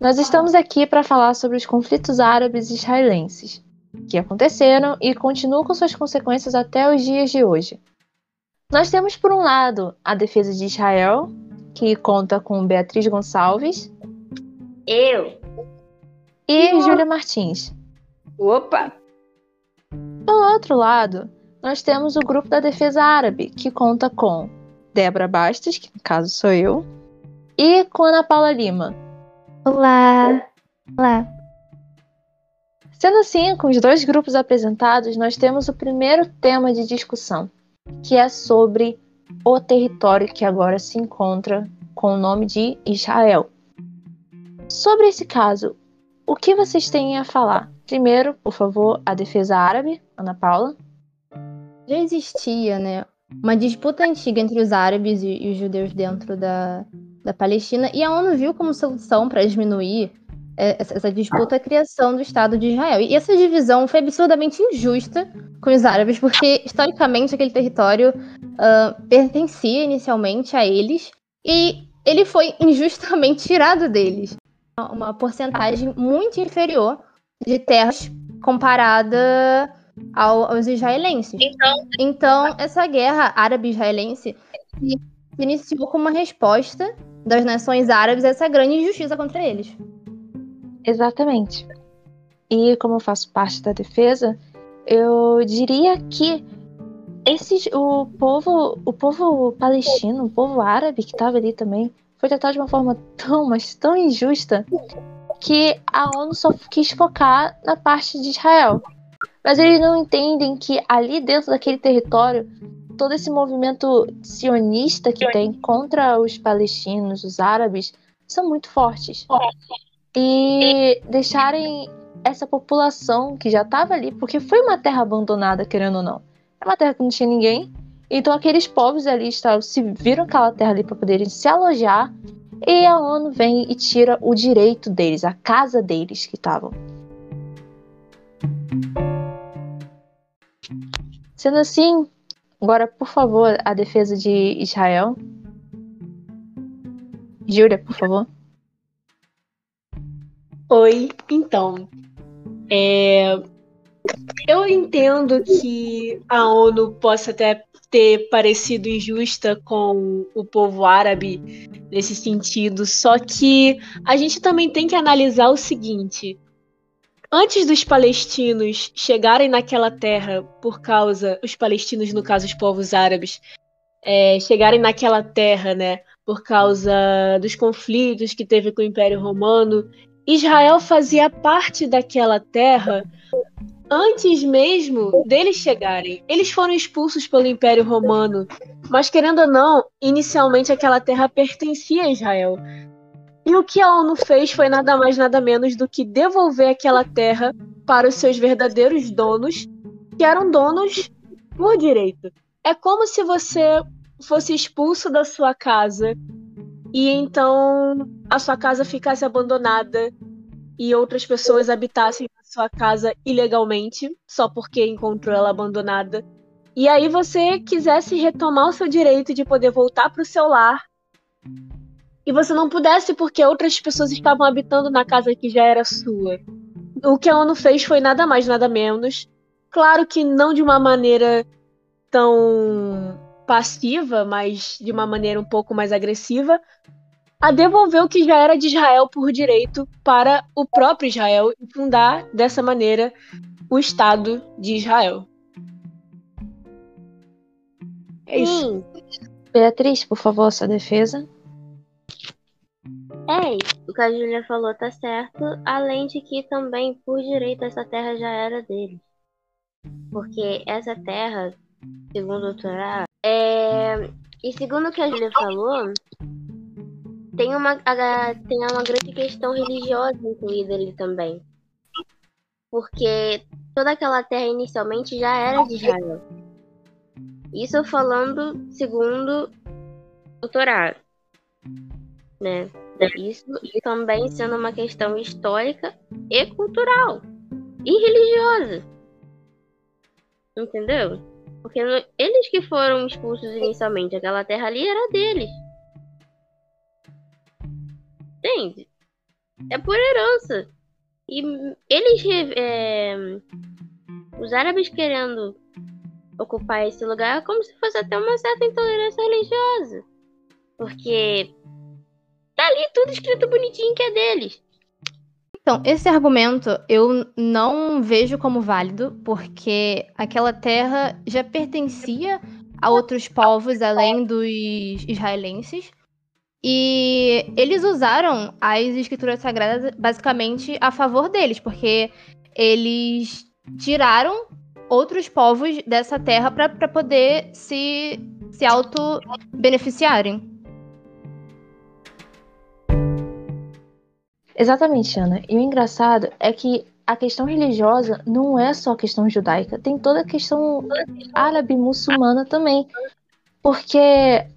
Nós estamos aqui para falar sobre os conflitos árabes e israelenses, que aconteceram e continuam com suas consequências até os dias de hoje. Nós temos, por um lado, a defesa de Israel, que conta com Beatriz Gonçalves. Eu. E Eu. Júlia Martins. Opa! Do outro lado, nós temos o grupo da defesa árabe, que conta com Débora Bastos, que no caso sou eu, e com Ana Paula Lima. Olá! Olá! Sendo assim, com os dois grupos apresentados, nós temos o primeiro tema de discussão, que é sobre o território que agora se encontra com o nome de Israel. Sobre esse caso, o que vocês têm a falar? Primeiro, por favor, a defesa árabe, Ana Paula. Já existia, né, uma disputa antiga entre os árabes e, os judeus dentro da, da Palestina, e a ONU viu como solução para diminuir é, essa disputa a criação do Estado de Israel. E essa divisão foi absurdamente injusta com os árabes, porque historicamente aquele território uh, pertencia inicialmente a eles e ele foi injustamente tirado deles. Uma porcentagem muito inferior de terras comparada ao, aos israelenses. Então, então essa guerra árabe-israelense se iniciou como uma resposta das nações árabes essa grande injustiça contra eles. Exatamente. E como eu faço parte da defesa, eu diria que esses, o povo, o povo palestino, o povo árabe que estava ali também, foi tratado de uma forma tão, mas tão injusta que a ONU só quis focar na parte de Israel. Mas eles não entendem que ali dentro daquele território, todo esse movimento sionista que tem contra os palestinos, os árabes, são muito fortes. E deixarem essa população que já estava ali, porque foi uma terra abandonada, querendo ou não. É uma terra que não tinha ninguém. Então aqueles povos ali se viram aquela terra ali para poderem se alojar. E a ONU vem e tira o direito deles, a casa deles que estavam. Sendo assim, agora, por favor, a defesa de Israel. Júlia, por favor. Oi, então. É, eu entendo que a ONU possa até ter parecido injusta com o povo árabe nesse sentido, só que a gente também tem que analisar o seguinte: antes dos palestinos chegarem naquela terra por causa, os palestinos, no caso os povos árabes, é, chegarem naquela terra, né, por causa dos conflitos que teve com o Império Romano, Israel fazia parte daquela terra antes mesmo deles chegarem. Eles foram expulsos pelo Império Romano, mas querendo ou não, inicialmente aquela terra pertencia a Israel. E o que a ONU fez foi nada mais nada menos do que devolver aquela terra para os seus verdadeiros donos, que eram donos por direito. É como se você fosse expulso da sua casa e então a sua casa ficasse abandonada e outras pessoas habitassem a sua casa ilegalmente, só porque encontrou ela abandonada. E aí você quisesse retomar o seu direito de poder voltar para o seu lar. E você não pudesse porque outras pessoas estavam habitando na casa que já era sua. O que a ONU fez foi nada mais, nada menos. Claro que não de uma maneira tão passiva, mas de uma maneira um pouco mais agressiva, a devolver o que já era de Israel por direito para o próprio Israel e fundar dessa maneira o Estado de Israel. É isso. Beatriz, por favor, sua defesa. É isso. O que a Julia falou tá certo. Além de que também, por direito, essa terra já era deles. Porque essa terra, segundo o Torá, é... e segundo o que a Julia falou, tem uma, tem uma grande questão religiosa incluída ali também. Porque toda aquela terra inicialmente já era de Israel. Isso falando segundo o Torá. Né? Isso também sendo uma questão histórica e cultural. E religiosa. Entendeu? Porque eles que foram expulsos inicialmente, aquela terra ali era deles. Entende? é por herança. E eles. É, os árabes querendo ocupar esse lugar é como se fosse até uma certa intolerância religiosa. Porque ali tudo escrito bonitinho que é deles. Então, esse argumento eu não vejo como válido, porque aquela terra já pertencia a outros povos além dos israelenses. E eles usaram as escrituras sagradas basicamente a favor deles, porque eles tiraram outros povos dessa terra para poder se, se auto-beneficiarem. Exatamente, Ana. E o engraçado é que a questão religiosa não é só a questão judaica, tem toda a questão árabe muçulmana também. Porque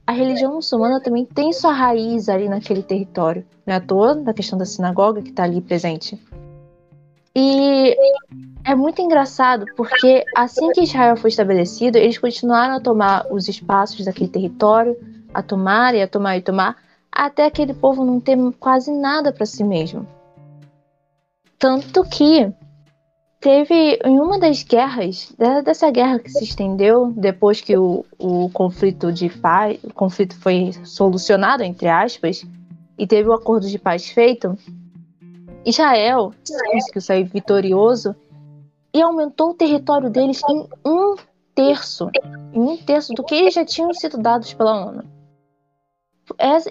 a religião muçulmana também tem sua raiz ali naquele território. Não é à toa da questão da sinagoga que está ali presente. E é muito engraçado porque assim que Israel foi estabelecido, eles continuaram a tomar os espaços daquele território, a tomar e a tomar e tomar, até aquele povo não ter quase nada para si mesmo. Tanto que teve em uma das guerras, dessa guerra que se estendeu depois que o, o conflito de paz, o conflito foi solucionado entre aspas, e teve o acordo de paz feito, Israel conseguiu sair vitorioso e aumentou o território deles em um terço, em um terço do que já tinham sido dados pela ONU.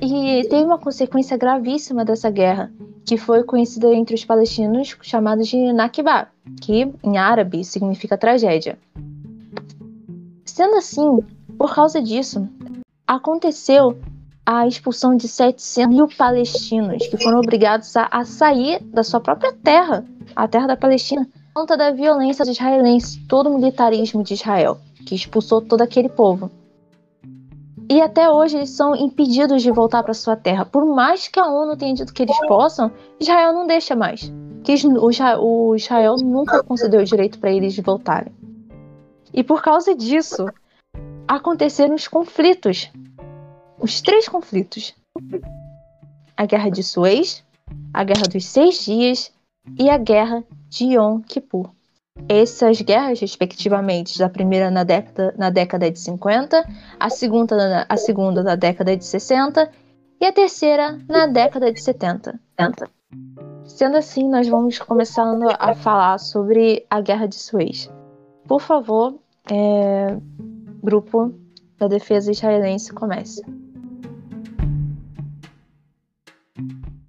E teve uma consequência gravíssima dessa guerra, que foi conhecida entre os palestinos chamada de Nakba, que em árabe significa tragédia. Sendo assim, por causa disso, aconteceu a expulsão de 700 mil palestinos que foram obrigados a, a sair da sua própria terra, a terra da Palestina, por conta da violência dos israelenses, todo o militarismo de Israel, que expulsou todo aquele povo. E até hoje eles são impedidos de voltar para sua terra. Por mais que a ONU tenha dito que eles possam, Israel não deixa mais. Que o Israel nunca concedeu o direito para eles de voltarem. E por causa disso, aconteceram os conflitos os três conflitos: a Guerra de Suez, a Guerra dos Seis Dias e a Guerra de Yom Kippur. Essas guerras, respectivamente, da primeira na década, na década de 50, a segunda, na, a segunda na década de 60 e a terceira na década de 70. Sendo assim, nós vamos começando a falar sobre a Guerra de Suez. Por favor, é, grupo da defesa israelense, comece.